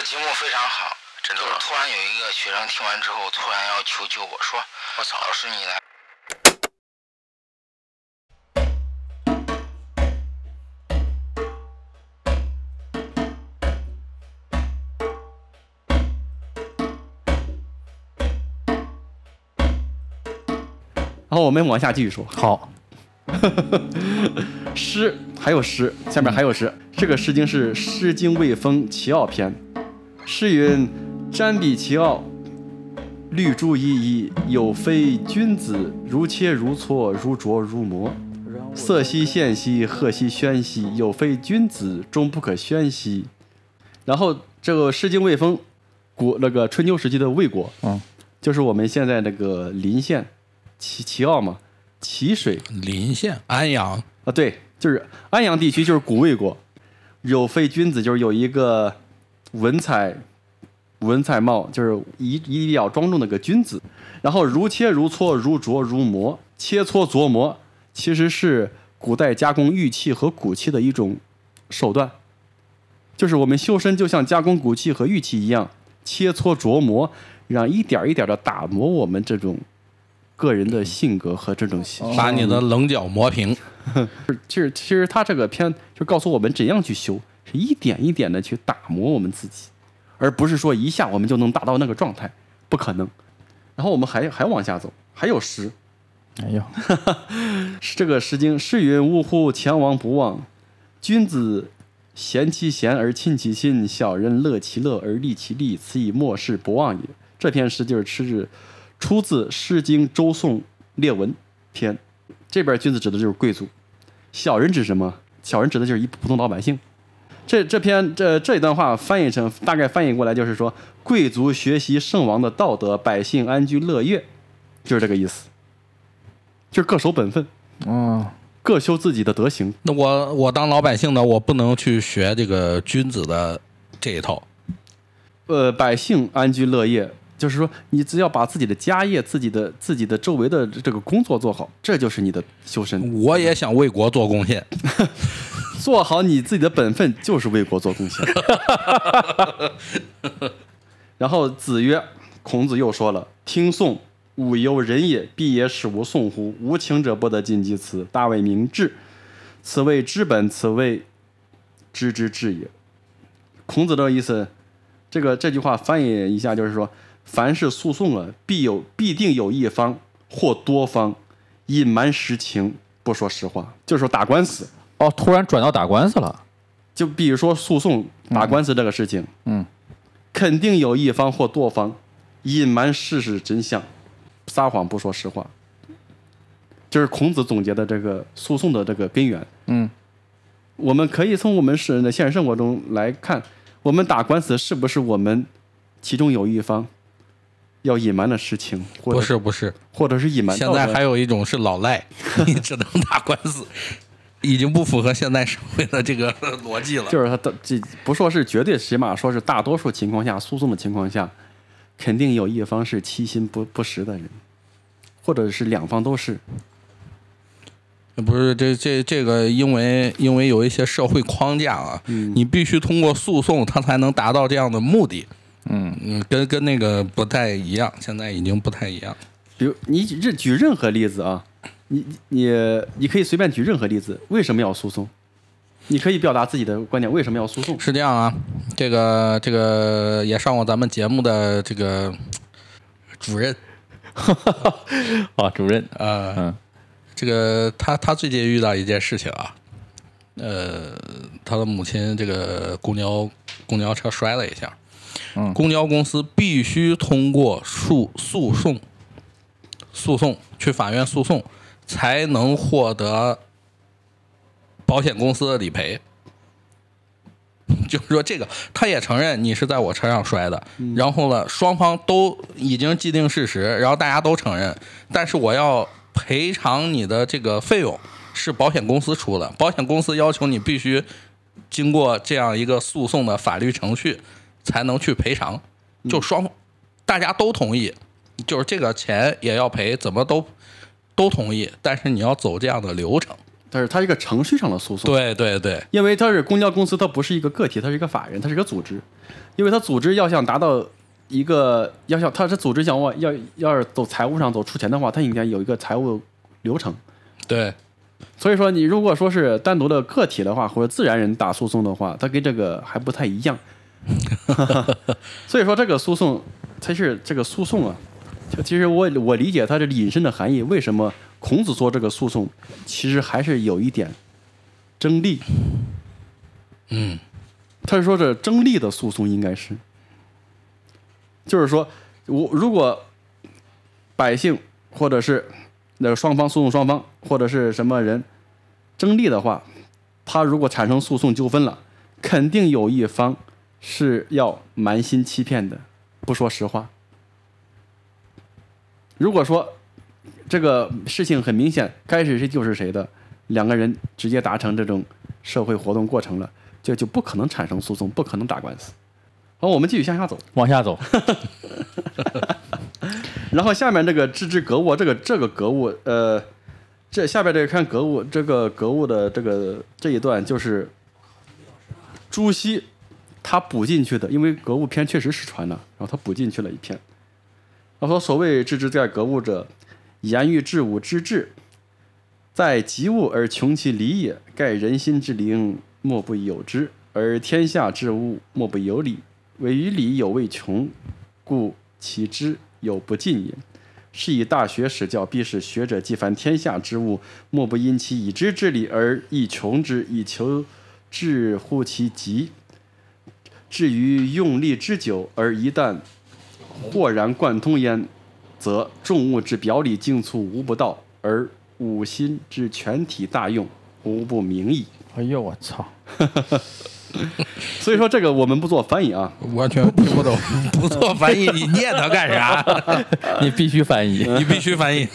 个节目非常好，真的。吗就是突然有一个学生听完之后，突然要求救我说：“我操老师你来。”然后我们往下继续说，好，诗还有诗，下面还有诗。这个诗经是《诗经卫风·齐奥篇》，诗云：“瞻彼其奥，绿珠熠熠，有非君子，如切如磋，如琢如磨。色兮宪兮，赫兮喧兮，有非君子，终不可宣兮。”然后这个《诗经卫风》，古那个春秋时期的魏国，嗯，就是我们现在那个临县齐齐奥嘛，齐水临县安阳，啊，对，就是安阳地区，就是古魏国。有非君子，就是有一个文采文采貌，就是仪仪比较庄重的个君子。然后如切如磋，如琢如磨，切磋琢磨其实是古代加工玉器和骨器的一种手段，就是我们修身就像加工骨器和玉器一样，切磋琢磨，让一点一点的打磨我们这种个人的性格和这种把你的棱角磨平。其实其实他这个片就告诉我们怎样去修，是一点一点的去打磨我们自己，而不是说一下我们就能达到那个状态，不可能。然后我们还还往下走，还有诗，哎呦，是这个《诗经》诗云：“呜呼，前王不忘，君子贤其贤而亲其亲，小人乐其乐而利其利，此以莫世不忘也。”这篇诗就是出出自《诗经·周颂·列文篇》，这边君子指的就是贵族，小人指什么？小人指的就是一普通老百姓。这这篇这这一段话翻译成大概翻译过来就是说，贵族学习圣王的道德，百姓安居乐业，就是这个意思，就是各守本分。啊，各修自己的德行。那我我当老百姓的，我不能去学这个君子的这一套。呃，百姓安居乐业，就是说你只要把自己的家业、自己的自己的周围的这个工作做好，这就是你的修身。我也想为国做贡献。做好你自己的本分，就是为国做贡献。然后子曰：“孔子又说了，听讼，吾犹人也，必也使吾讼乎？无情者不得进其辞，大为明智。此谓知本，此谓知之至也。”孔子的意思，这个这句话翻译一下就是说，凡是诉讼啊，必有必定有一方或多方隐瞒实情，不说实话，就是说打官司。哦，突然转到打官司了，就比如说诉讼打官司这个事情，嗯，肯定有一方或多方隐瞒事实真相，撒谎不说实话，就是孔子总结的这个诉讼的这个根源。嗯，我们可以从我们世人的现实生活中来看，我们打官司是不是我们其中有一方要隐瞒的事情，或不是不是，或者是隐瞒现在还有一种是老赖，你只能打官司，已经不符合现代社会的这个 逻辑了。就是他的这不说是绝对，起码说是大多数情况下，诉讼的情况下，肯定有一方是欺心不不实的人，或者是两方都是。不是这这这个，因为因为有一些社会框架啊，你必须通过诉讼，他才能达到这样的目的。嗯嗯，跟跟那个不太一样，现在已经不太一样。比如你任举任何例子啊，你你你可以随便举任何例子，为什么要诉讼？你可以表达自己的观点，为什么要诉讼？是这样啊，这个这个也上过咱们节目的这个主任，啊，主任，呃，嗯这个他他最近遇到一件事情啊，呃，他的母亲这个公交公交车摔了一下，嗯公交公司必须通过诉诉讼诉讼去法院诉讼，才能获得保险公司的理赔。就是说，这个他也承认你是在我车上摔的，然后呢，双方都已经既定事实，然后大家都承认，但是我要赔偿你的这个费用是保险公司出的，保险公司要求你必须经过这样一个诉讼的法律程序才能去赔偿，就双大家都同意，就是这个钱也要赔，怎么都都同意，但是你要走这样的流程。但是它是一个程序上的诉讼。对对对，因为它是公交公司，它不是一个个体，它是一个法人，它是一个组织。因为它组织要想达到一个，要想它是组织想往要要是走财务上走出钱的话，它应该有一个财务流程。对，所以说，你如果说是单独的个体的话，或者自然人打诉讼的话，它跟这个还不太一样。所以说，这个诉讼它是这个诉讼啊，就其实我我理解它这引申的含义，为什么孔子说这个诉讼其实还是有一点争利。嗯，他是说这争利的诉讼应该是，就是说我如果百姓或者是那个双方诉讼双方或者是什么人争利的话，他如果产生诉讼纠纷了，肯定有一方是要瞒心欺骗的，不说实话。如果说这个事情很明显，该是谁就是谁的，两个人直接达成这种社会活动过程了，就就不可能产生诉讼，不可能打官司。好，我们继续向下走。往下走，然后下面这个置之格物，这个这个格物，呃，这下边这个看格物，这个格物的这个这一段就是朱熹他补进去的，因为格物篇确实失传了，然后他补进去了一篇。他说：“所谓致之在格物者，言欲治物之治，在及物而穷其理也。盖人心之灵，莫不有之；而天下之物，莫不有理。唯于理有未穷，故其知有不尽也。是以大学始教，必使学者既凡天下之物，莫不因其已知之理而亦穷之，以求治乎其极。至于用力之久，而一旦豁然贯通焉，则众物之表里精粗无不到，而五心之全体大用无不明矣。哎呦我操！所以说这个我们不做翻译啊，完全听不懂，不做翻译，你念它干啥？你必须翻译。你必须翻译，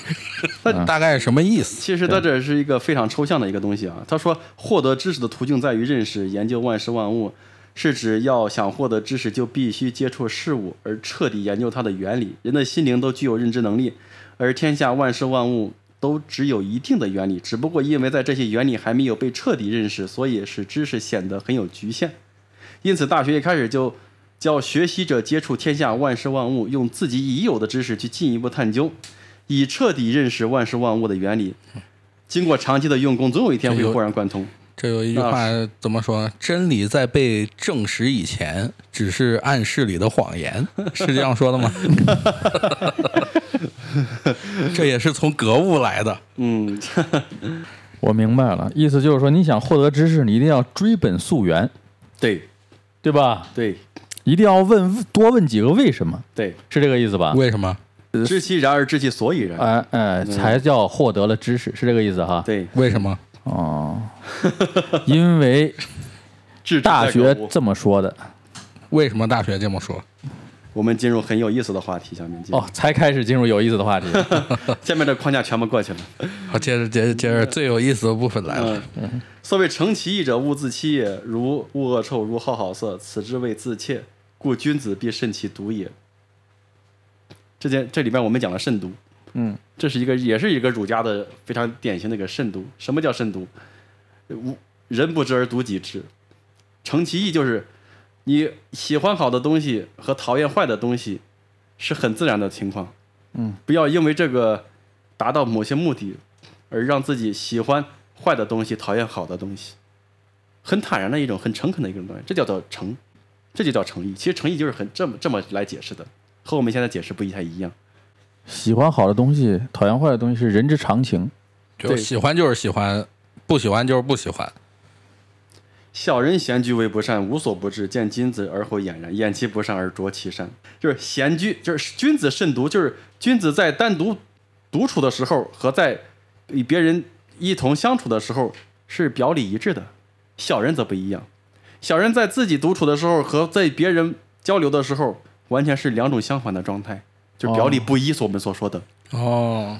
那大概是什么意思？其实它这是一个非常抽象的一个东西啊。他说，获得知识的途径在于认识、研究万事万物，是指要想获得知识，就必须接触事物，而彻底研究它的原理。人的心灵都具有认知能力，而天下万事万物都只有一定的原理，只不过因为在这些原理还没有被彻底认识，所以使知识显得很有局限。因此，大学一开始就教学习者接触天下万事万物，用自己已有的知识去进一步探究，以彻底认识万事万物的原理。经过长期的用功，总有一天会豁然贯通。这有一句话怎么说？真理在被证实以前，只是暗示里的谎言，是这样说的吗？这也是从格物来的。嗯，我明白了，意思就是说，你想获得知识，你一定要追本溯源，对对吧？对一定要问多问几个为什么，对，是这个意思吧？为什么？知其然而知其所以然。哎哎，才叫获得了知识，是这个意思哈？对，为什么？哦，因为 智大学这么说的为什么大学这么说？我们进入很有意思的话题，下面进哦，才开始进入有意思的话题。下面的框架全部过去了。好，接着接着接着，最有意思的部分来了。嗯，所谓诚其意者，勿自欺也。如恶恶臭，如好好色，此之谓自怯。故君子必慎其独也。这件这里边我们讲了慎独，嗯，这是一个也是一个儒家的非常典型的一个慎独。什么叫慎独？无人不知而独己知。诚其意就是你喜欢好的东西和讨厌坏的东西是很自然的情况。嗯，不要因为这个达到某些目的而让自己喜欢坏的东西，讨厌好的东西，很坦然的一种很诚恳的一种东西，这叫做诚，这就叫诚意。其实诚意就是很这么这么来解释的，和我们现在解释不太一样。喜欢好的东西，讨厌坏的东西是人之常情。对就喜欢就是喜欢，不喜欢就是不喜欢。小人闲居为不善，无所不至。见君子而后俨然，掩其不善而着其善。就是闲居，就是君子慎独，就是君子在单独独处的时候和在与别人一同相处的时候是表里一致的。小人则不一样，小人在自己独处的时候和在别人交流的时候，完全是两种相反的状态，就表里不一。所我们所说的，哦，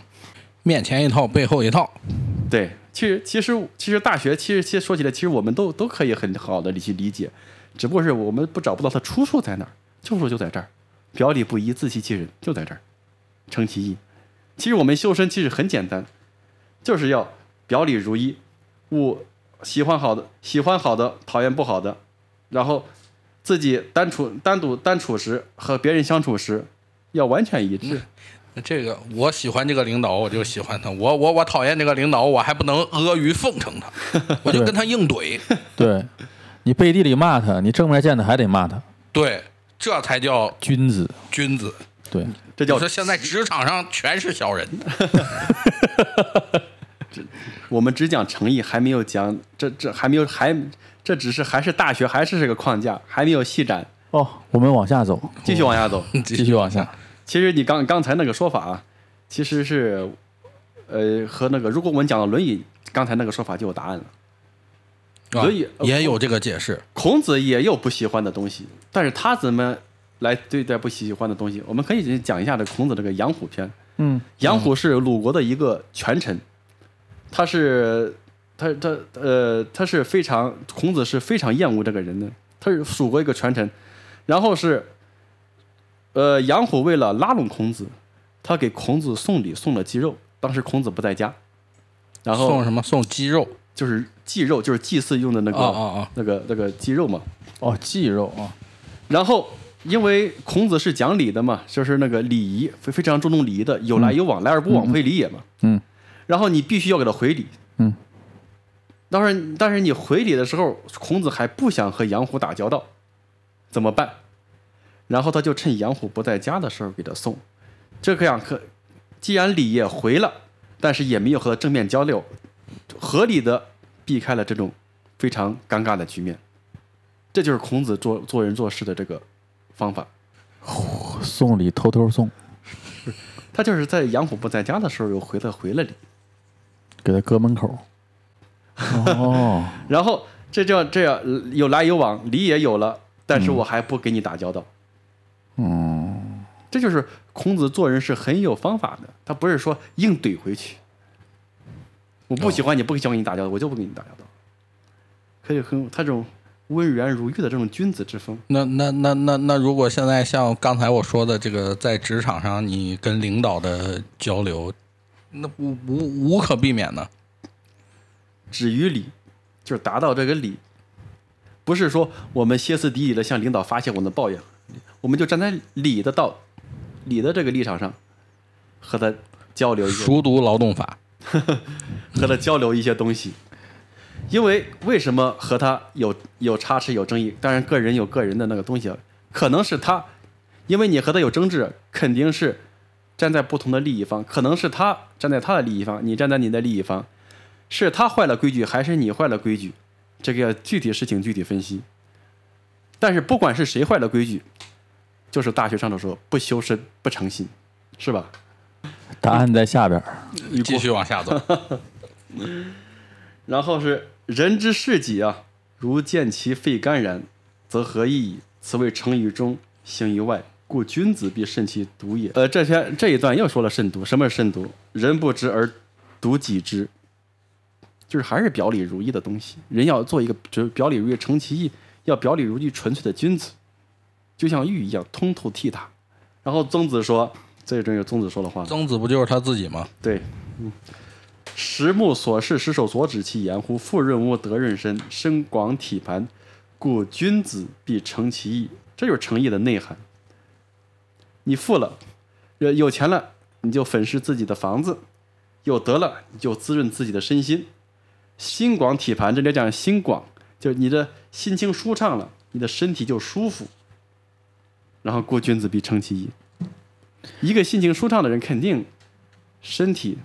面前一套，背后一套。对，其实其实其实大学其实其实说起来，其实我们都都可以很好的去理解，只不过是我们不找不到它出处在哪儿，出处就在这儿，表里不一，自欺欺人，就在这儿，成其意。其实我们修身其实很简单，就是要表里如一，物喜欢好的，喜欢好的，讨厌不好的，然后自己单处单独单处时和别人相处时要完全一致。这个我喜欢这个领导，我就喜欢他；我我我讨厌这个领导，我还不能阿谀奉承他，我就跟他硬怼。对，你背地里骂他，你正面见他还得骂他，对，这才叫君子。君子。对，这叫你说现在职场上全是小人，我们只讲诚意，还没有讲这这还没有还这只是还是大学还是这个框架，还没有细展，哦，我们往下走，继续往下走。继续往下。其实你刚刚才那个说法啊，其实是呃和那个如果我们讲到《论语》，刚才那个说法就有答案了。啊所以也有这个解释。孔子也有不喜欢的东西，但是他怎么来对待不喜欢的东西？我们可以讲一下这孔子这个杨虎篇。嗯，杨虎是鲁国的一个权臣，他是他他呃他是非常孔子是非常厌恶这个人的，他是蜀国一个权臣，然后是呃杨虎为了拉拢孔子，他给孔子送礼送了鸡肉，当时孔子不在家，然后送什么？送鸡肉。就是祭肉，就是祭祀用的那个、哦哦哦那个那个鸡肉嘛，哦，鸡肉啊，然后因为孔子是讲礼的嘛，就是那个礼仪非非常注重礼仪的，有来有往，来而不往非礼也嘛。嗯。然后你必须要给他回礼。嗯。当然，但是你回礼的时候，孔子还不想和杨虎打交道，怎么办？然后他就趁杨虎不在家的时候给他送。这个样可，既然礼也回了，但是也没有和他正面交流，合理的避开了这种非常尴尬的局面。这就是孔子做做人做事的这个方法。送礼偷偷送，他就是在杨虎不在家的时候，又回了回了礼，给他搁门口。哦，然后这叫这样呃有来有往，礼也有了，但是我还不给你打交道。嗯，这就是孔子做人是很有方法的，他不是说硬怼回去。我不喜欢你，不想跟你打交道，我就不跟你打交道。可以很他这种温软如玉的这种君子之风，那那那那那，如果现在像刚才我说的这个，在职场上你跟领导的交流，那无无无可避免的。止于礼，就是达到这个礼，不是说我们歇斯底里的向领导发泄我们的抱怨，我们就站在礼的道礼的这个立场上，和他交流一些熟读劳动法，和他交流一些东西。因为为什么和他有有差池有争议？当然，个人有个人的那个东西，可能是他，因为你和他有争执，肯定是站在不同的利益方，可能是他站在他的利益方，你站在你的利益方，是他坏了规矩，还是你坏了规矩？这个要具体事情具体分析。但是不管是谁坏了规矩，就是大学上的时候不修身不诚信，是吧？答案在下边儿。继续往下走。然后是人之事己啊，如见其肺肝然，则何益矣？此谓诚于中，行于外，故君子必慎其独也。呃，这篇这一段又说了慎独，什么是慎独？人不知而独己知，就是还是表里如一的东西。人要做一个就是表里如一、诚其意，要表里如一、纯粹的君子，就像玉一样通透剔透。然后曾子说，这真有曾子说的话，曾子不就是他自己吗？对，嗯，实目所视，实手所指，其言乎？富润物，德润身，身广体盘，故君子必诚其意。这就是诚意的内涵。你富了，有有钱了，你就粉饰自己的房子；有德了，你就滋润自己的身心。心广体盘，这里讲心广，就是你的心情舒畅了，你的身体就舒服。然后，故君子必诚其意。一个心情舒畅的人，肯定身体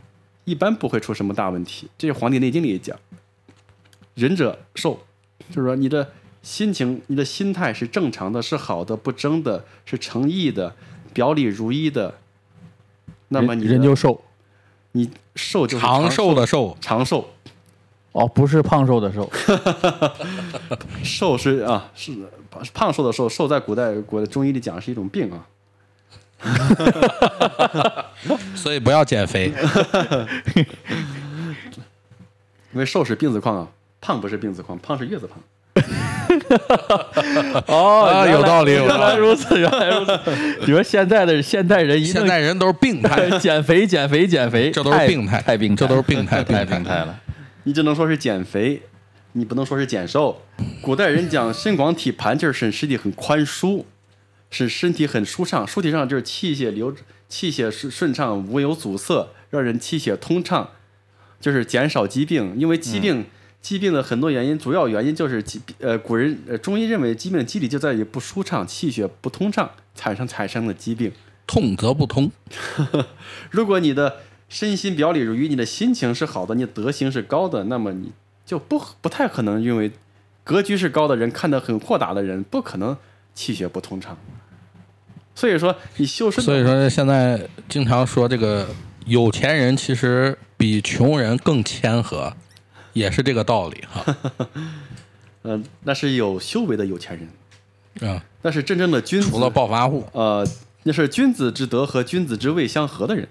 一般不会出什么大问题。这是《黄帝内经》里也讲，仁者寿，就是说你的心情、你的心态是正常的，是好的，不争的，是诚意的，表里如一的。那么你的人就瘦你寿就是长寿的寿，长寿，哦，不是胖瘦的瘦。瘦是啊是胖瘦的瘦，瘦在古代古代中医里讲是一种病啊。所以不要减肥。因为瘦是病字框啊，胖不是病字框，胖是月字旁。哦啊有道理有原道理来如此，原来如此。你说现在的现代人现代人都是病态，减肥，减肥，减肥，这都是病态太病态，这都是病态太病态了。你只能说是减肥，你不能说是减瘦。古代人讲身广体盘，就是使身体很宽舒，使身体很舒畅。舒体上就是气血流，气血顺顺畅，无有阻塞，让人气血通畅，就是减少疾病。因为疾病，疾病的很多原因，主要原因就是疾呃，古人呃中医认为疾病的机理就在于不舒畅，气血不通畅产生产生的疾病。痛则不通，如果你的身心表里如一，你的心情是好的，你德行是高的，那么你就不不太可能因为格局是高的人，看得很豁达的人，不可能气血不通畅。所以说，你修身，所以说现在经常说这个有钱人其实比穷人更谦和，也是这个道理哈。嗯、那是有修为的有钱人，嗯，那是真正的君子。除了暴发户，呃，那是君子之德和君子之位相合的人。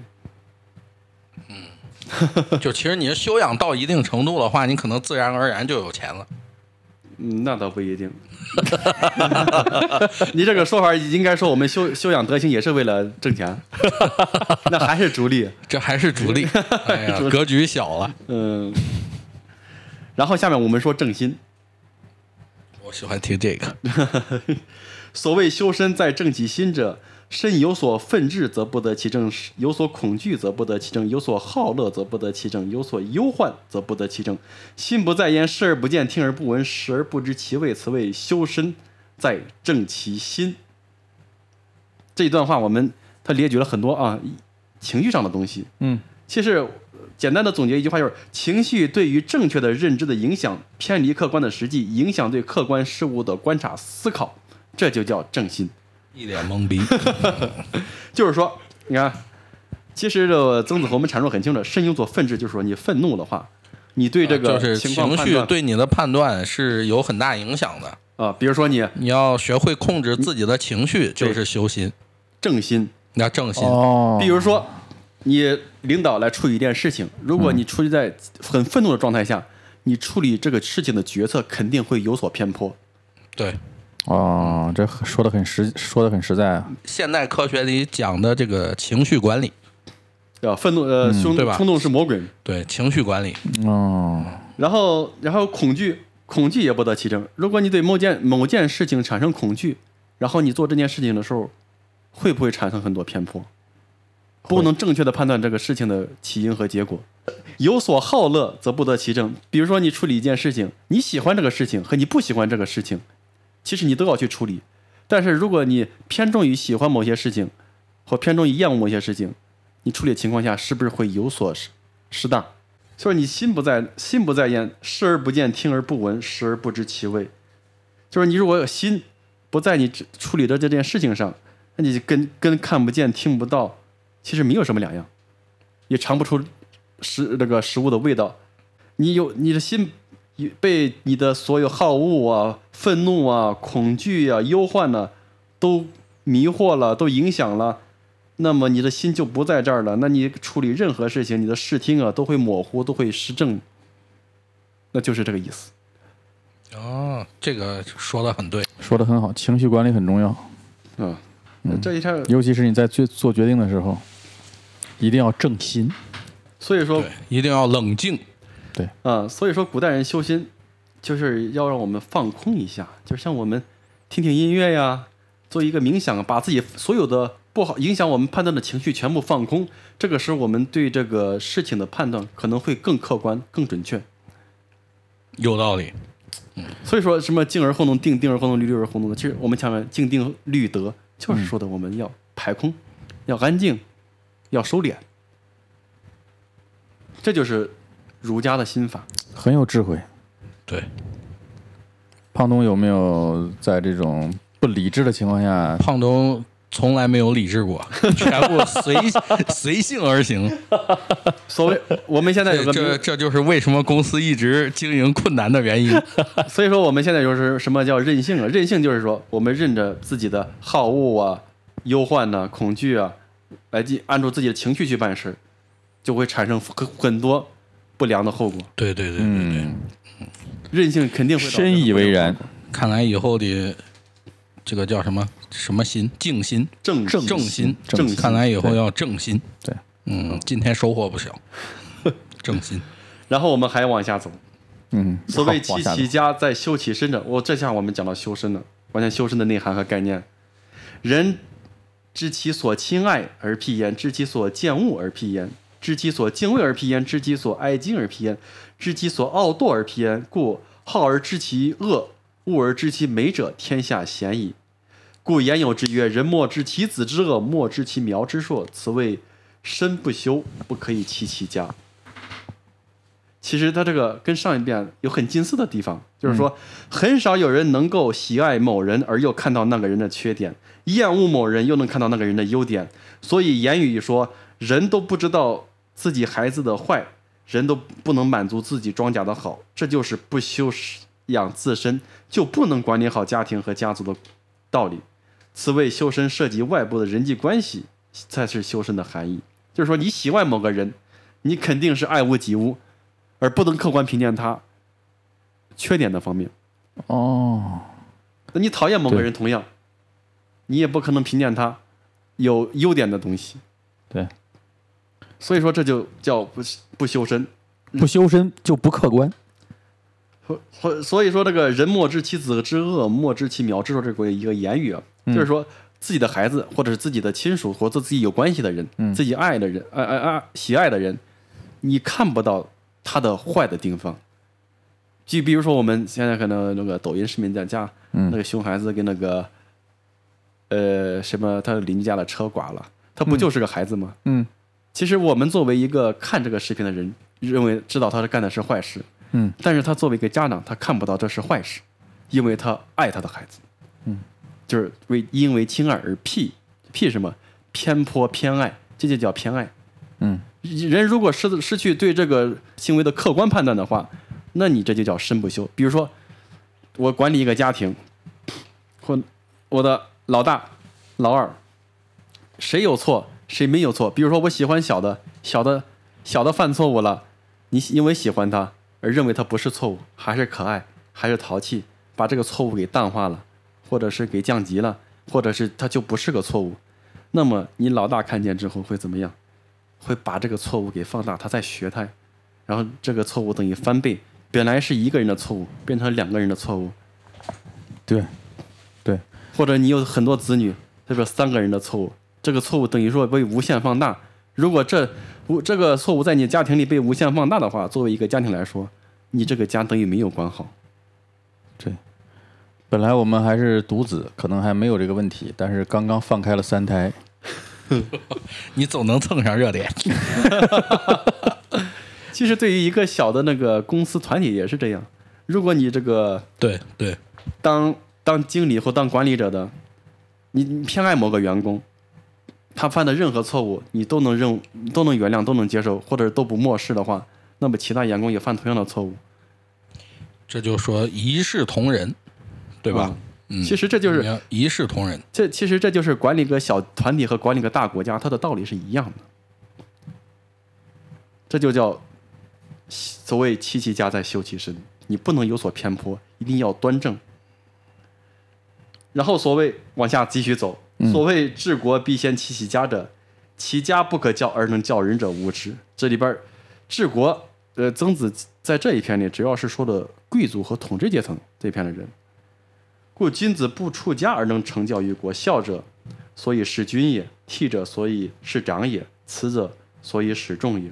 就其实你修养到一定程度的话，你可能自然而然就有钱了。嗯，那倒不一定。你这个说法应该说我们修修养德行也是为了挣钱，那还是逐利。这还是逐利，哎呀，格局小了。嗯，然后下面我们说正心。我喜欢听这个，所谓修身在正己心者，身有所愤志则不得其正，有所恐惧则不得其正，有所好乐则不得其正，有所忧患则不得其正。心不在焉，视而不见，听而不闻，食而不知其味，此谓修身在正其心。这一段话我们他列举了很多啊情绪上的东西。嗯，其实简单的总结一句话就是：情绪对于正确的认知的影响，偏离客观的实际，影响对客观事物的观察思考，这就叫正心。一脸懵逼。就是说，你看，其实这个曾子和我们阐述很清楚，身有所愤志，就是说你愤怒的话，你对这个啊就是情绪对你的判断是有很大影响的。啊，比如说你你要学会控制自己的情绪，就是修心，正心，你要正心。哦，比如说你领导来处理一件事情，如果你处理在很愤怒的状态下，你处理这个事情的决策肯定会有所偏颇。对，哦，这说的很实，说的很实在啊。现代科学里讲的这个情绪管理，啊，愤怒呃，冲对吧冲动是魔鬼，对情绪管理，哦，然后然后恐惧，恐惧也不得其正。如果你对某件某件事情产生恐惧，然后你做这件事情的时候，会不会产生很多偏颇？不能正确的判断这个事情的起因和结果。有所好乐，则不得其正。比如说，你处理一件事情，你喜欢这个事情和你不喜欢这个事情，其实你都要去处理。但是如果你偏重于喜欢某些事情，或偏重于厌恶某些事情，你处理情况下是不是会有所失失当？就是你心不在心不在焉，视而不见，听而不闻，食而不知其味。就是你如果有心不在你处理的这件事情上，那你跟跟看不见、听不到，其实没有什么两样，也尝不出食那个食物的味道。你有你的心被你的所有好恶啊、愤怒啊、恐惧啊、忧患呢、都迷惑了，都影响了。那么你的心就不在这儿了，那你处理任何事情，你的视听啊都会模糊，都会失正，那就是这个意思。哦，这个说的很对。说的很好，情绪管理很重要，啊，那这一下，尤其是你在做做决定的时候，一定要正心。所以说，一定要冷静。啊，所以说古代人修心，就是要让我们放空一下，就像我们听听音乐呀，做一个冥想，把自己所有的不好影响我们判断的情绪全部放空。这个时候，我们对这个事情的判断可能会更客观、更准确。有道理。所以说什么静而后动，定定而后动，虑虑而后动的，其实我们前面静定虑得，就是说的我们要排空，要安静，要收敛。这就是儒家的心法。很有智慧。对，胖东有没有在这种不理智的情况下，胖东从来没有理智过，全部随随性而行。所谓我们现在有个这这这就是为什么公司一直经营困难的原因。所以说我们现在就是什么叫任性啊？任性就是说我们任着自己的好恶啊、忧患呐、恐惧啊，来进按住自己的情绪去办事，就会产生很很多不良的后果。对对对对对，嗯，任性肯定会深以为然。看来以后的这个叫什么什么心，静心、正正正心。正心看来以后要正心。对，嗯，今天收获不小。正心，然后我们还往下走，嗯，所谓好往下走七其家在修其身者，我这下我们讲到修身了，完全修身的内涵和概念。人知其所亲爱而辟焉，知其所见恶而辟焉，知其所敬畏而辟焉，知其所爱敬而辟焉，知其所傲惰而辟焉。故好而知其恶，恶而知其美者，天下鲜矣。故言有之曰：“人莫知其子之恶，莫知其苗之硕。此谓身不修，不可以齐其家。”其实它这个跟上一遍有很近似的地方，就是说，很少有人能够喜爱某人而又看到那个人的缺点，厌恶某人又能看到那个人的优点。所以言语一说，人都不知道自己孩子的坏，人都不能满足自己庄稼的好，这就是不修养自身，就不能管理好家庭和家族的道理。此谓修身涉及外部的人际关系，才是修身的含义。就是说，你喜欢某个人，你肯定是爱屋及乌。而不能客观评价他缺点的方面。哦，那你讨厌某个人，同样，你也不可能评价他有优点的东西。对，所以说这就叫不不修身。不修身就不客观。或或所以说这个人莫知其子之恶，莫知其苗之说，这个一个言语啊，就是说自己的孩子或者是自己的亲属或者自己有关系的人，自己爱的人，爱爱爱喜爱的人，你看不到他的坏的地方。就比如说我们现在可能那个抖音视频在家，那个熊孩子跟那个呃什么他邻居家的车刮了，他不就是个孩子吗？嗯其实我们作为一个看这个视频的人，认为知道他是干的是坏事，嗯，但是他作为一个家长，他看不到这是坏事，因为他爱他的孩子，嗯，就是为因为亲爱而辟辟什么？偏颇偏爱，这就叫偏爱。嗯，人如果失失去对这个行为的客观判断的话，那你这就叫身不修。比如说，我管理一个家庭，或我的老大、老二，谁有错谁没有错。比如说，我喜欢小的，小的小的犯错误了，你因为喜欢他而认为他不是错误，还是可爱，还是淘气，把这个错误给淡化了，或者是给降级了，或者是他就不是个错误。那么你老大看见之后会怎么样？会把这个错误给放大，他在学他，然后这个错误等于翻倍，本来是一个人的错误，变成两个人的错误，对，对，或者你有很多子女，这个三个人的错误，这个错误等于说被无限放大。如果这无这个错误在你家庭里被无限放大的话，作为一个家庭来说，你这个家等于没有管好。对。本来我们还是独子，可能还没有这个问题，但是刚刚放开了三胎，你总能蹭上热点。其实对于一个小的那个公司团体也是这样，如果你这个对对，当当经理或当管理者的，你你偏爱某个员工，他犯的任何错误，你都能认都能原谅，都能接受，或者都不漠视的话，那么其他员工也犯同样的错误，这就说一视同仁，对吧？嗯，其实这就是一视同仁。这其实这就是管理个小团体和管理个大国家，它的道理是一样的。这就叫所谓齐其家在修其身，你不能有所偏颇，一定要端正。然后所谓往下继续走，所谓治国必先齐其家者，其家不可教而能教人者无之。这里边儿治国，呃，曾子在这一篇里主要是说的贵族和统治阶层这一片的人。故君子不出家而能成教于国。孝者，所以事君也；悌者，所以事长也；慈者，所以使众也。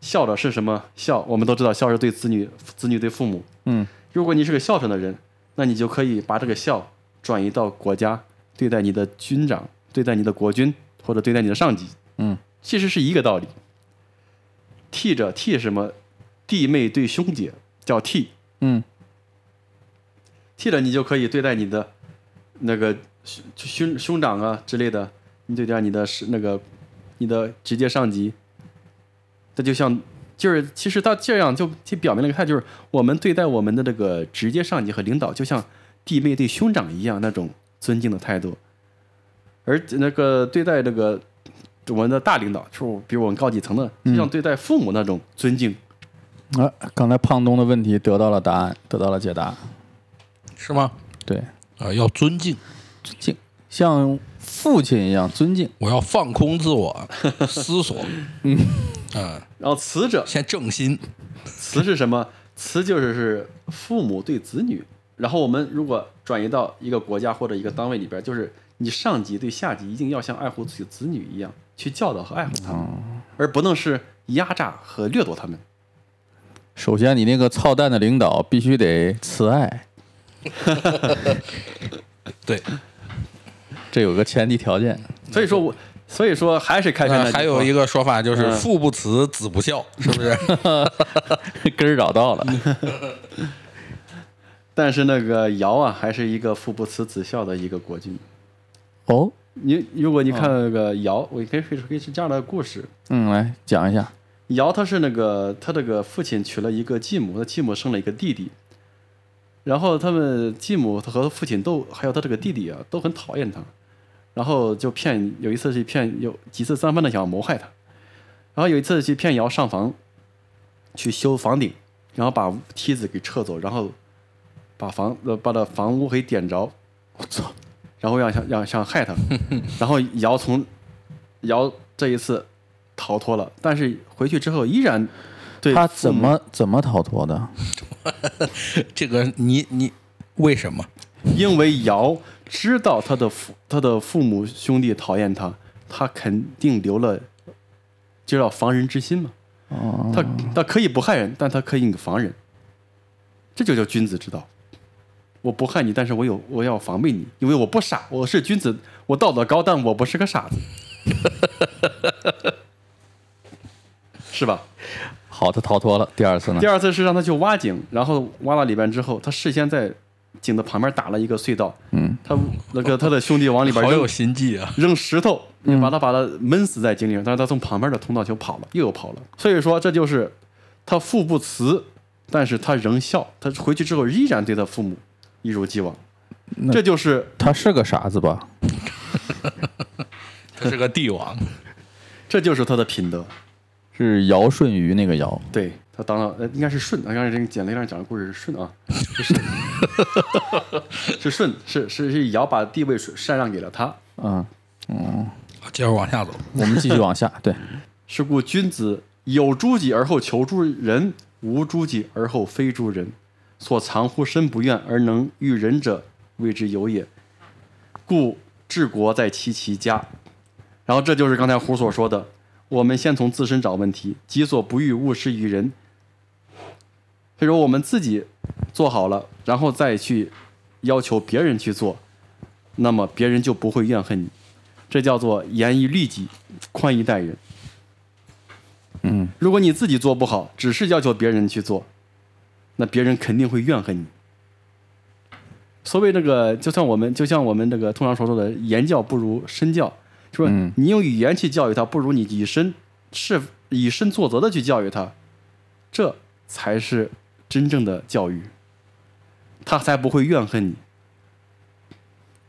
孝者是什么？孝，我们都知道，孝是对子女，子女对父母。嗯，如果你是个孝顺的人，那你就可以把这个孝转移到国家，对待你的军长，对待你的国君，或者对待你的上级。嗯，其实是一个道理。替着替什么？弟妹对兄姐叫替。嗯替了你就可以对待你的那个兄兄兄长啊之类的，你对待你的是那个你的直接上级，这就像就是其实他这样就就表明了一个态，就是我们对待我们的这个直接上级和领导，就像弟妹对兄长一样那种尊敬的态度，而那个对待这个我们的大领导，就是比如我们高几层的，就像对待父母那种尊敬。啊，刚才胖东的问题得到了答案，得到了解答。是吗？对，啊，要尊敬，尊敬，像父亲一样尊敬。我要放空自我，思索。嗯，啊然后慈者，先正心，慈是什么？慈就是是父母对子女。然后我们如果转移到一个国家或者一个单位里边，就是你上级对下级一定要像爱护自己子女一样去教导和爱护他们，而不能是压榨和掠夺他们。首先，你那个操蛋的领导必须得慈爱，对。这有个前提条件。所以说我，所以说还是开篇还有一个说法就是嗯父不慈，子不孝，是不是？根儿找到了，但是那个尧啊，还是一个父不慈子孝的一个国君。哦，你如果你看那个尧，我可以可以可以是这样的故事：嗯，来讲一下。尧他是那个他这个父亲娶了一个继母，他继母生了一个弟弟，然后他们继母他和父亲都还有他这个弟弟啊都很讨厌他，然后就骗有一次去骗有几次三番的想要谋害他，然后有一次去骗尧上房去修房顶，然后把梯子给撤走，然后把房呃把他房屋给点着，我操，然后让想让想害他，然后尧从尧这一次逃脱了，但是回去之后依然对他怎么怎么逃脱的？这个你你为什么？因为尧知道他的父他的父母兄弟讨厌他，他肯定留了就叫防人之心嘛。哦，他他可以不害人，但他可以防人，这就叫君子之道。我不害你，但是我有我要防备你，因为我不傻，我是君子，我道德高，但我不是个傻子，是吧？好，他逃脱了。第二次呢第？二次是让他去挖井，然后挖到里边之后，他事先在井的旁边打了一个隧道，嗯，他那个他的兄弟往里边好有扔心计啊！扔石头，把他把他闷死在井里，但是他从旁边的通道就跑了，又跑了。所以说这就是他父不慈，但是他仍孝，他回去之后依然对他父母一如既往。这就是他是个傻子吧？他是个帝王，这就是他的品德。是尧舜禹那个尧。对他当了，呃，应该是舜。刚才这个简历上讲的故事是舜啊，是舜，是舜，是是是尧把地位禅让给了他。嗯，接着往下走。我们继续往下。对，是故君子有诸己而后求诸人，无诸己而后非诸人。所藏乎身不愿而能育人者，谓之有也。故治国在其其家。然后这就是刚才胡所说的，我们先从自身找问题，己所不欲，勿施于人。所以说我们自己做好了，然后再去要求别人去做，那么别人就不会怨恨你。这叫做严以律己，宽以待人。嗯，如果你自己做不好，只是要求别人去做，那别人肯定会怨恨你。所谓这个，就像我们就像我们这个通常所说的“言教不如身教”，就说嗯。你用语言去教育他，不如你以身是以身作则的去教育他，这才是真正的教育，他才不会怨恨你，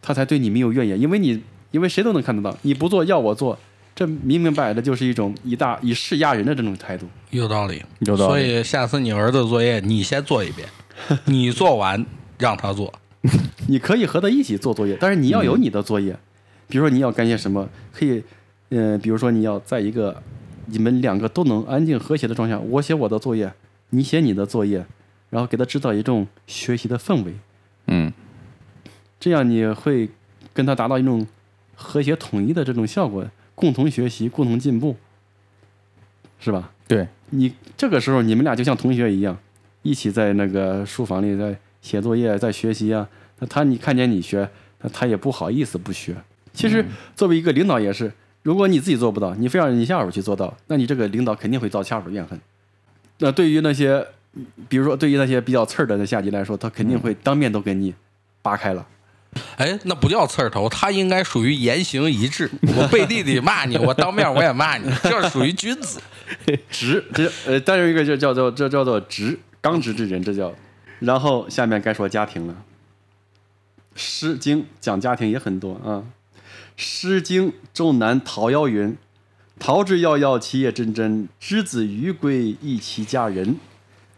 他才对你没有怨言，因为你因为谁都能看得到，你不做要我做，这明明白白的就是一种以大以势压人的这种态度。有道理，有道理。所以下次你儿子作业你先做一遍，你做完让他做。你可以和他一起做作业，但是你要有你的作业，比如说你要干些什么，可以，嗯、比如说你要在一个你们两个都能安静和谐的状态下，我写我的作业，你写你的作业，然后给他制造一种学习的氛围，嗯，这样你会跟他达到一种和谐统一的这种效果，共同学习，共同进步，是吧？对，你这个时候你们俩就像同学一样，一起在那个书房里在写作业，在学习啊。那他你看见你学，那他也不好意思不学。其实作为一个领导也是，如果你自己做不到，你非让你下属去做到，那你这个领导肯定会遭下属怨恨。那对于那些，比如说对于那些比较刺儿的那下级来说，他肯定会当面都给你扒开了。哎，那不叫刺儿头，他应该属于言行一致。我背地里骂你，我当面我也骂你，这是属于君子。直，这呃，但是一个就叫做这叫做直，刚直之人，这叫。然后下面该说家庭了，《诗经》讲家庭也很多啊，《诗经·周南·桃夭》云：“桃之夭夭，其叶蓁蓁，之子于归，宜其家人。”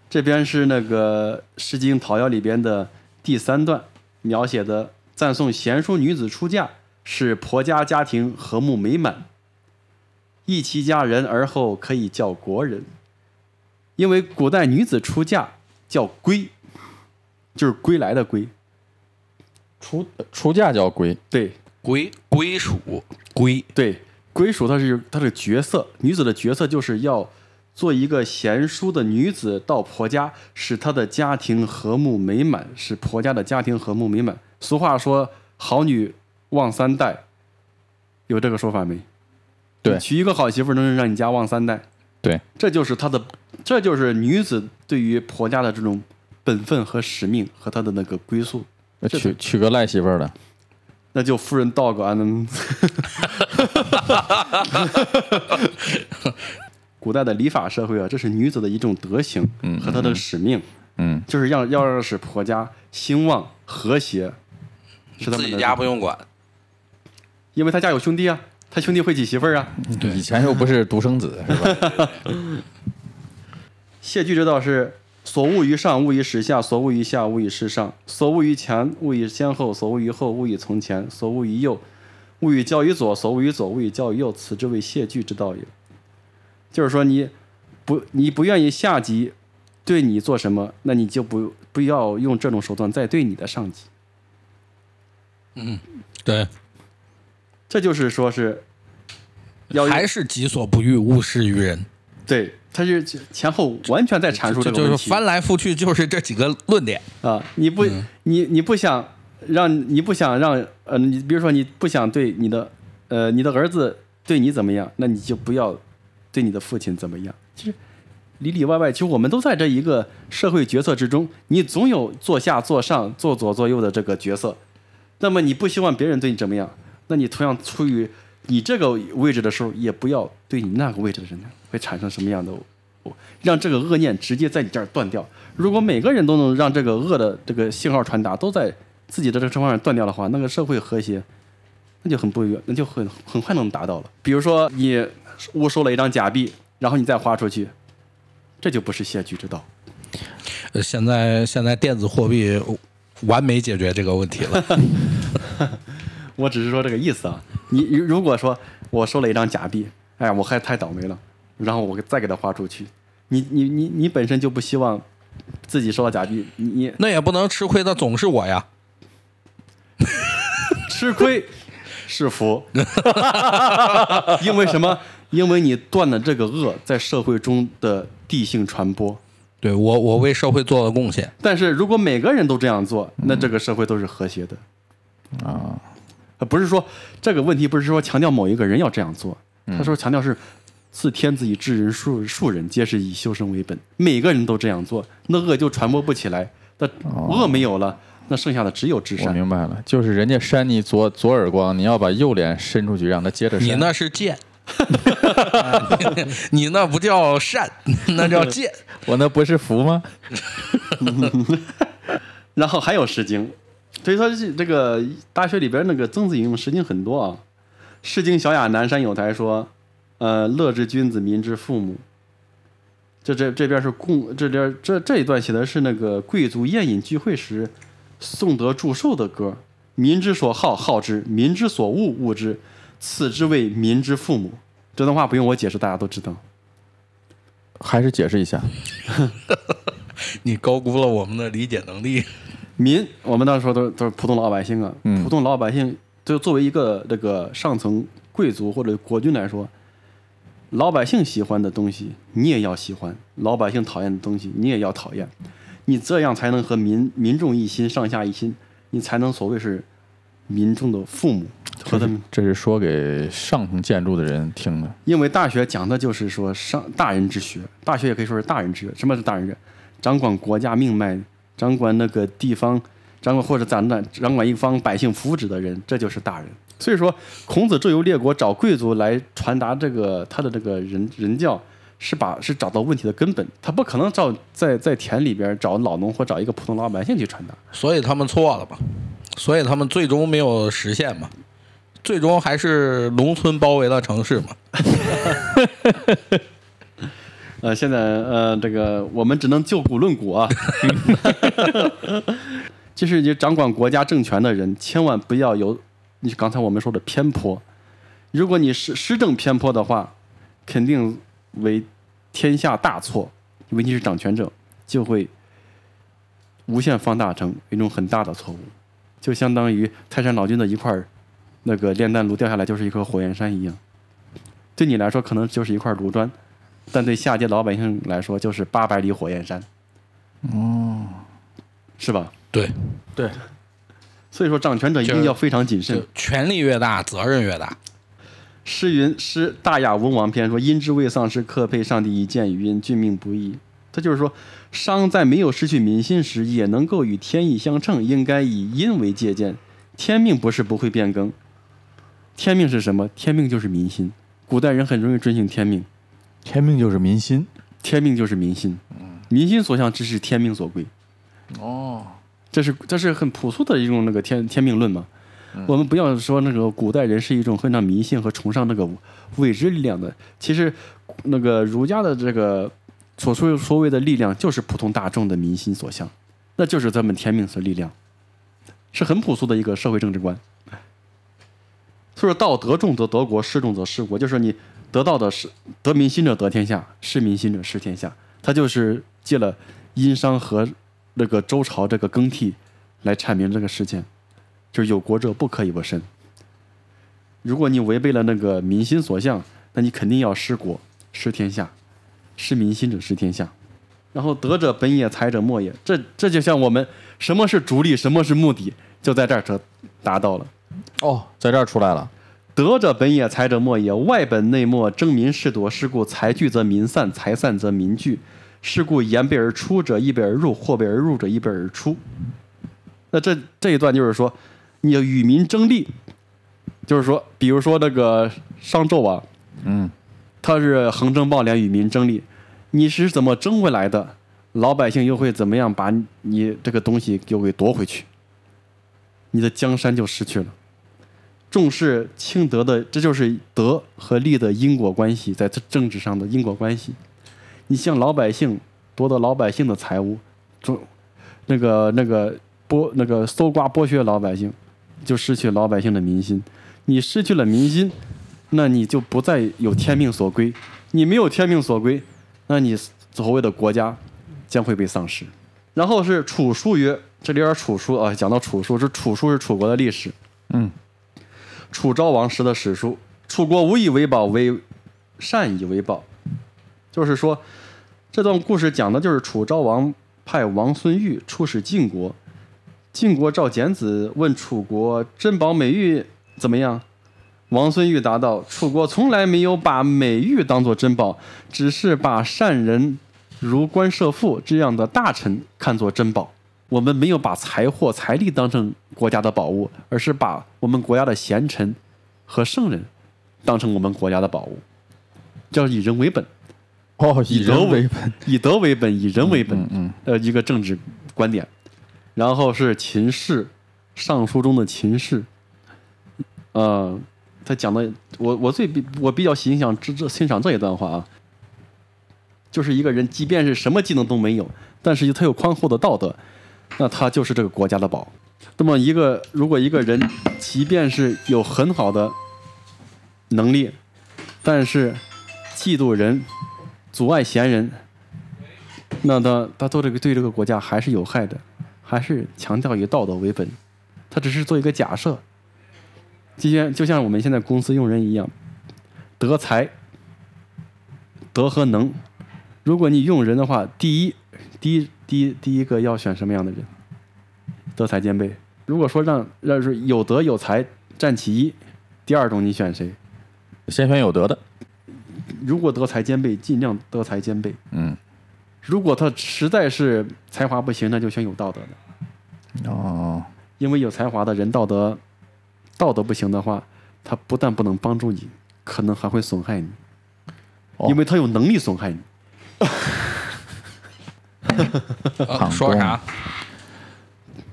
这边是那个《诗经·桃夭》里边的第三段，描写的赞颂贤淑女子出嫁，使婆家家庭和睦美满。一其家人而后可以叫国人。因为古代女子出嫁叫归，就是归来的归。出出嫁叫归，对归归属归，对，归属它是它的角色，女子的角色就是要做一个贤淑的女子到婆家，使她的家庭和睦美满，使婆家的家庭和睦美满。俗话说“好女旺三代”，有这个说法没？对娶一个好媳妇能让你家旺三代，对，这就是她的，这就是女子对于婆家的这种本分和使命和她的那个归宿。娶娶个赖媳妇儿的，那就夫人 dog 啊，那 古代的礼法社会啊，这是女子的一种德行和她的使命，嗯，就是要要让使婆家兴旺和谐，是他自己家不用管。因为他家有兄弟啊，他兄弟会娶媳妇儿啊。以前又不是独生子，是吧？谢句之道是：所恶于上，勿以始下；所恶于下，勿以事上；所恶于前，勿以先后；所恶于后，勿以从前；所恶于右，勿以教于左；所恶于左，勿以教于右。此之谓谢句之道也。就是说你不你不愿意下级对你做什么，那你就不不要用这种手段再对你的上级。对，这就是说是要还是己所不欲，勿施于人。对，他是前后完全在阐述这个问题。翻来覆去就是这几个论点。啊，你不，你你不想让你不想让呃，你比如说你不想对你的呃你的儿子对你怎么样，那你就不要对你的父亲怎么样。其实里里外外，其实我们都在这一个社会角色之中，你总有做下做上做左做右的这个角色。那么你不希望别人对你怎么样，那你同样处于你这个位置的时候，也不要对你那个位置的人会产生什么样的让这个恶念直接在你这儿断掉。如果每个人都能让这个恶的这个信号传达都在自己的这个方面断掉的话，那个社会和谐，那就很不远，那就很很快能达到了。比如说你误收了一张假币，然后你再花出去，这就不是谢举之道。呃现在现在电子货币完美解决这个问题了。我只是说这个意思啊。你如果说我收了一张假币，哎呀，我还太倒霉了，然后我再给他花出去，你你你你本身就不希望自己收到假币，你你那也不能吃亏的总是我呀。吃亏是福，因为什么？因为你断了这个恶在社会中的地性传播。对我，我为社会做了贡献。但是如果每个人都这样做，那这个社会都是和谐的啊。呃不是说这个问题不是说强调某一个人要这样做，他说强调是自天子以至人庶庶人，皆是以修身为本，每个人都这样做，那恶就传播不起来。那恶没有了，那剩下的只有至我善。明白了，就是人家扇你左左耳光，你要把右脸伸出去，让他接着扇。你那是贱，你那不叫善，那叫贱。我那不是福吗？然后还有《诗经》，所以说这这个大学里边那个曾子引用《诗经》很多啊，《诗经·小雅·南山有台》说，呃，乐之君子，民之父母。这这这边是共这边这这一段写的是那个贵族宴饮聚会时颂德祝寿的歌，民之所好好之，民之所恶恶之，此之谓民之父母。这段话不用我解释，大家都知道。还是解释一下。你高估了我们的理解能力。民，我们那时候都都是普通老百姓啊，嗯普通老百姓就作为一个这个上层贵族或者国君来说，老百姓喜欢的东西你也要喜欢，老百姓讨厌的东西你也要讨厌，你这样才能和民民众一心，上下一心，你才能所谓是民众的父母和他们。这是说给上层建筑的人听的。因为大学讲的就是说上大人之学，大学也可以说是大人之学。什么是大人之学？掌管国家命脉，掌管那个地方，掌管或者掌管掌管一方百姓福祉的人，这就是大人。所以说，孔子周游列国，找贵族来传达这个他的这个人人教，是把是找到问题的根本。他不可能找在在田里边找老农或找一个普通老百姓去传达。所以他们错了嘛，所以他们最终没有实现嘛，最终还是农村包围了城市嘛。呃，现在呃，这个我们只能就古论古啊。哈哈哈就是你掌管国家政权的人，千万不要有你刚才我们说的偏颇。如果你施施政偏颇的话，肯定为天下大错，因为你是掌权者，就会无限放大成一种很大的错误，就相当于泰山老君的一块那个炼丹炉掉下来就是一颗火焰山一样。对你来说可能就是一块炉砖，但对下界老百姓来说就是八百里火焰山。哦，是吧？对，对，所以说掌权者一定要非常谨慎。权力越大，责任越大。诗云：“诗大雅文王篇说，因之未丧失，克配上帝一剑，语音君命不易。”他就是说，商在没有失去民心时，也能够与天意相称，应该以因为借鉴。天命不是不会变更，天命是什么？天命就是民心。古代人很容易遵循天命，天命就是民心。天命就是民心，民心所向之是，天命所归。哦，这是这是很朴素的一种那个天天命论嘛。我们不要说那个古代人是一种非常迷信和崇尚那个未知力量的，其实那个儒家的这个所说所谓的力量，就是普通大众的民心所向，那就是咱们天命所力量，是很朴素的一个社会政治观。所以说，道德重则得国，失重则失国，就是说你得到的是得民心者得天下，失民心者失天下。他就是借了殷商和那个周朝这个更替来阐明这个事情，就是有国者不可以不慎。如果你违背了那个民心所向，那你肯定要失国、失天下，失民心者失天下。然后德者本也，才者末也。这这就像我们什么是逐利，什么是目的，就在这儿得达到了。哦，在这儿出来了。德者本也，财者末也。外本内末，争民是夺。是故财聚则民散，财散则民聚。是故言备而出者，易备而入；货备而入者，易备而出。那这这一段就是说，你要与民争利，就是说，比如说那个商纣王，嗯，他是横征暴敛，与民争利，你是怎么争回来的？老百姓又会怎么样把你这个东西又给夺回去？你的江山就失去了。重视轻德的，这就是德和利的因果关系，在这政治上的因果关系。你向老百姓夺得老百姓的财物，中那个那个剥那个搜刮剥削老百姓，就失去老百姓的民心。你失去了民心，那你就不再有天命所归。你没有天命所归，那你所谓的国家将会被丧失。然后是楚书曰，这里边楚书啊，讲到楚书，是楚书是楚国的历史。嗯，楚昭王时的史书，楚国无以为宝，为善以为宝。就是说，这段故事讲的就是楚昭王派王孙玉出使晋国，晋国召简子问楚国珍宝美玉怎么样？王孙玉答道：“楚国从来没有把美玉当作珍宝，只是把善人如关涉父这样的大臣看作珍宝。我们没有把财货财力当成国家的宝物，而是把我们国家的贤臣和圣人当成我们国家的宝物，叫以人为本。哦，以德人为本。以德为本，以人为本，嗯嗯呃，一个政治观点。然后是秦氏，《尚书》中的秦氏，呃，他讲的，我我最比我比较欣赏这这欣赏这一段话啊，就是一个人即便是什么技能都没有，但是他有宽厚的道德，那他就是这个国家的宝。那么一个如果一个人即便是有很好的能力，但是嫉妒人。阻碍贤人，那他他做这个对这个国家还是有害的，还是强调以道德为本，他只是做一个假设。就像就像我们现在公司用人一样，德才、德和能。如果你用人的话，第一，第一，第一，第一个要选什么样的人？德才兼备。如果说让让是有德有才占其一，第二种你选谁？先选有德的。如果德才兼备，尽量德才兼备。嗯，如果他实在是才华不行，那就选有道德的。哦，因为有才华的人道德道德不行的话，他不但不能帮助你，可能还会损害你，哦因为他有能力损害你。啊说啥？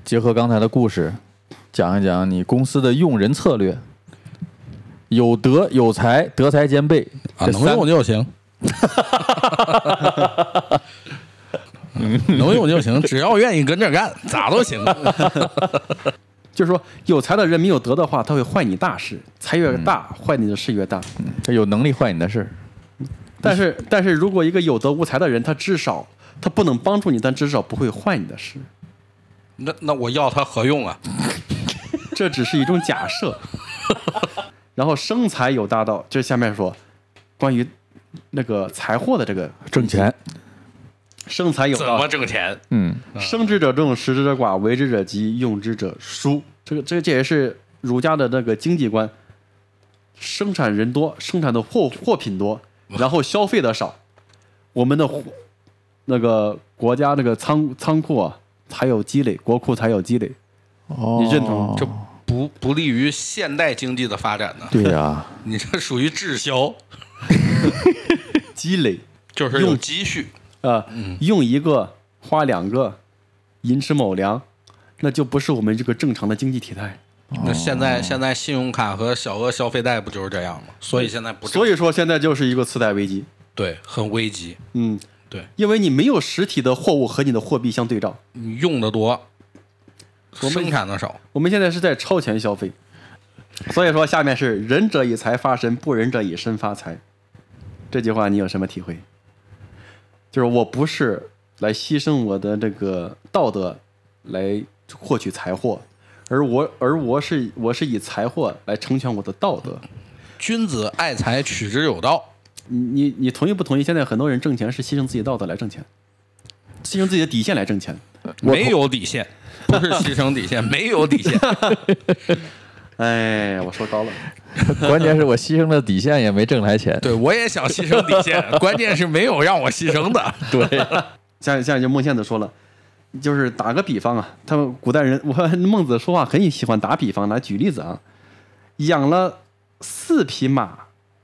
结合刚才的故事，讲一讲你公司的用人策略。有德有才，德才兼备啊，能用就行。能用就行，只要愿意跟着干，咋都行。就是说，有才的人没有德的话，他会坏你大事，才越大，坏你的事越大。他有能力坏你的事儿。但是但是如果一个有德无才的人，他至少他不能帮助你，但至少不会坏你的事。那那我要它何用啊？这只是一种假设。然后生财有大道，这下面说关于那个财货的这个挣钱，生财有道怎么，挣钱？嗯，生之者众，食之者寡，为之者急，用之者疏。这个这这也是儒家的那个经济观，生产人多，生产的货货品多，然后消费的少，我们的货那个国家那个仓仓库啊才有积累，国库才有积累。哦，你认同这不不利于现代经济的发展呢。对呀，你这属于滞销，积累 就是用积蓄。啊、用一个花两个，寅吃卯粮，那就不是我们这个正常的经济体态。那现在现在信用卡和小额消费贷不就是这样吗？所以现在不挣所以说现在就是一个次贷危机。对很危机。嗯，对因为你没有实体的货物和你的货币相对照。你用的多，生产的少。我们现在是在超前消费，所以说下面是“仁者以财发身，不仁者以身发财”。这句话你有什么体会？就是我不是来牺牲我的这个道德来获取财货，而我而我是我是以财货来成全我的道德。君子爱财，取之有道。你你你同意不同意？现在很多人挣钱是牺牲自己道德来挣钱，牺牲自己的底线来挣钱。没有底线，不是牺牲底线，没有底线。哎，我说高了。关键是我牺牲了底线也没挣来钱。对我也想牺牲底线，关键是没有让我牺牲的。对，像像就孟宪子说了，就是打个比方啊，他们古代人，我孟子说话很喜欢打比方来举例子啊，养了四匹马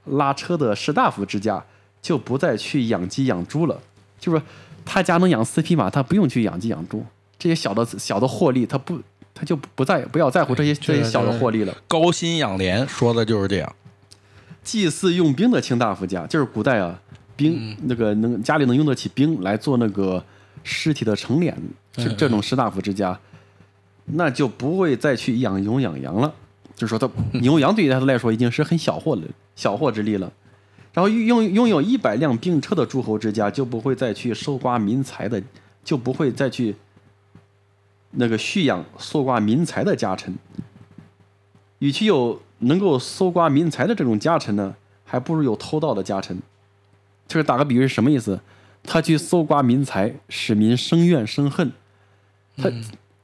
拉车的士大夫之家，就不再去养鸡养猪了，就是说他家能养四匹马，他不用去养鸡养猪，这些小的小的获利，他不他就不再不要在乎这些这些小的获利了。高薪养廉说的就是这样。祭祀用兵的卿大夫家，就是古代啊，兵、那个能家里能用得起兵来做那个尸体的成殓，这这种士大夫之家，那就不会再去养牛养羊了。就是说他 牛羊对于他来说已经是很小货了，小货之力了。然后拥拥有一百辆兵车的诸侯之家，就不会再去搜刮民财的，就不会再去那个蓄养搜刮民财的家臣。与其有能够搜刮民财的这种家臣呢，还不如有偷盗的家臣。就是打个比喻是什么意思？他去搜刮民财，使民生怨生恨。他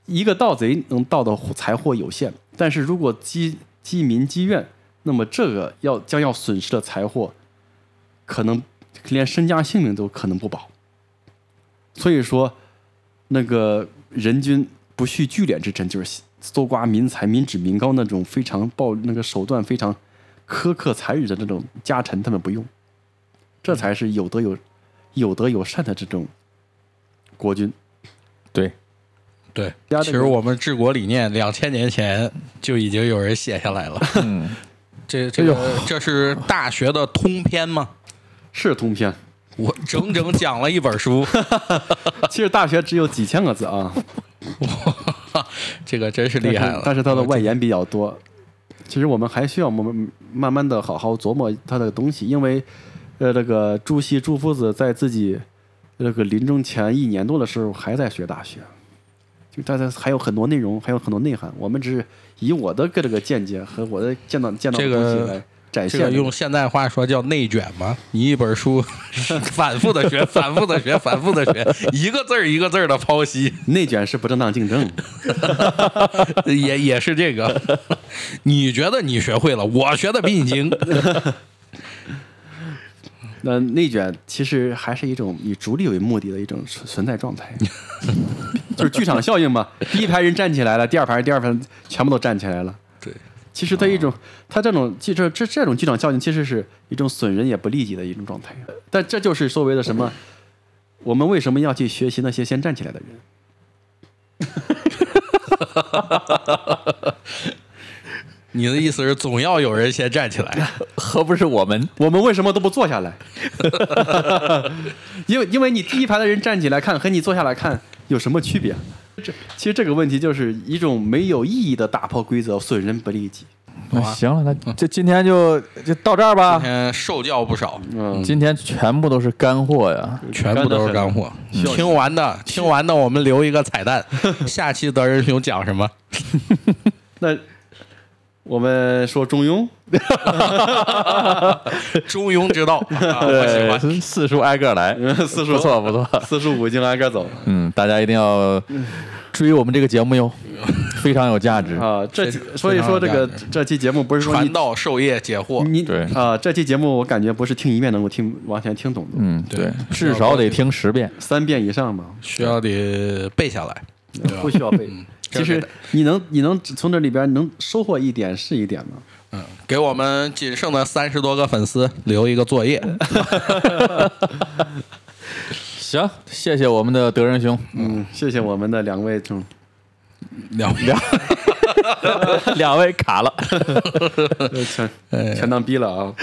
一个盗贼能盗的财货有限，但是如果积积民积怨，那么这个要将要损失的财货，可能连身家性命都可能不保。所以说，那个人君不恤聚敛之臣，就是搜刮民财、民脂民膏那种非常暴那个手段非常苛刻残忍的那种家臣，他们不用，这才是有德有有德有善的这种国君。对，对，其实我们治国理念两千年前就已经有人写下来了。嗯，这这个这是大学的通篇吗？是通篇，我整整讲了一本书，其实大学只有几千个字啊，哇 这个真是厉害了。但是它的外延比较多。其实我们还需要我们慢慢的好好琢磨它的东西，因为呃，这个朱熹朱夫子在自己那个临终前一年多的时候还在学大学，就大家还有很多内容，还有很多内涵。我们只是以我的个这个见解和我的见到见到的这个东西来展这现。个用现代话说叫内卷吗？你一本书 反复的 学，反复的学，反复的学，一个字儿一个字儿的剖析，内卷是不正当竞争。也也是这个。你觉得你学会了，我学的比你精。那内卷其实还是一种以逐利为目的的一种存存在状态，就是剧场效应嘛。第一排人站起来了，第二排、第二排全部都站起来了。对，其实它一种，它这种这这这这种剧场效应，其实是一种损人也不利己的一种状态。但这就是所谓的什么？我们为什么要去学习那些先站起来的人？你的意思是总要有人先站起来？何不是我们？我们为什么都不坐下来？因为因为你第一排的人站起来看和你坐下来看有什么区别？这其实这个问题就是一种没有意义的打破规则，损人不利己。那行了，那就今天就就到这儿吧今。天受教不少，嗯，今天全部都是干货呀！全部都是干货。听完的，听完的，我们留一个彩蛋，下期德仁兄讲什么？那我们说中庸，中庸之道，啊、我喜欢。对，四叔挨个来，四叔不错不错。四书五经挨个走嗯，大家一定要追我们这个节目哟，非常有价值。啊。这非所以说这个这期节目不是说传你道授业解惑，你对啊，这期节目我感觉不是听一遍能够听完全听懂的，嗯，对对，至少得听十遍。三遍以上吧，需要得背下来。不需要背。其实你能你能从这里边能收获一点是一点吗。嗯，给我们仅剩的三十多个粉丝留一个作业。行，谢谢我们的德仁兄，嗯，谢谢我们的两位中 两两，两位卡了。呃全全当逼了啊。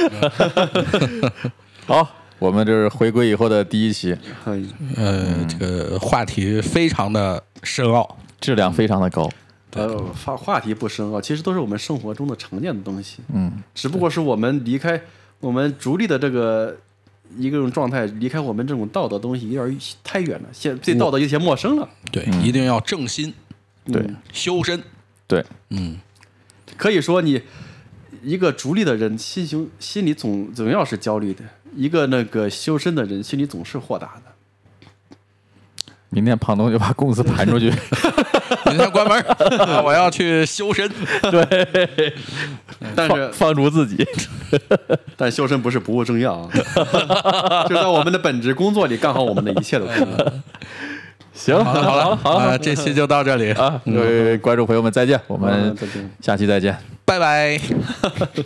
好，我们这是回归以后的第一期，哎呃，这个话题非常的深奥。质量非常的高。呃，话话题不深奥，其实都是我们生活中的常见的东西，嗯，只不过是我们离开我们逐利的这个一个种状态，离开我们这种道德东西有点太远了，现对道德有些陌生了。对，一定要正心对。嗯修身。对，嗯，可以说你一个逐利的人心胸心里总总要是焦虑的，一个那个修身的人心里总是豁达的。明天胖东就把公司盘出去。明天关门，啊 我要去修身。对但是放逐自己。但修身不是不务正业啊，就在我们的本职工作里干好我们的一切的工作。行，好了好了好了啊，这期就到这里啊，各位观众朋友们，再见，我们下期再见。拜拜。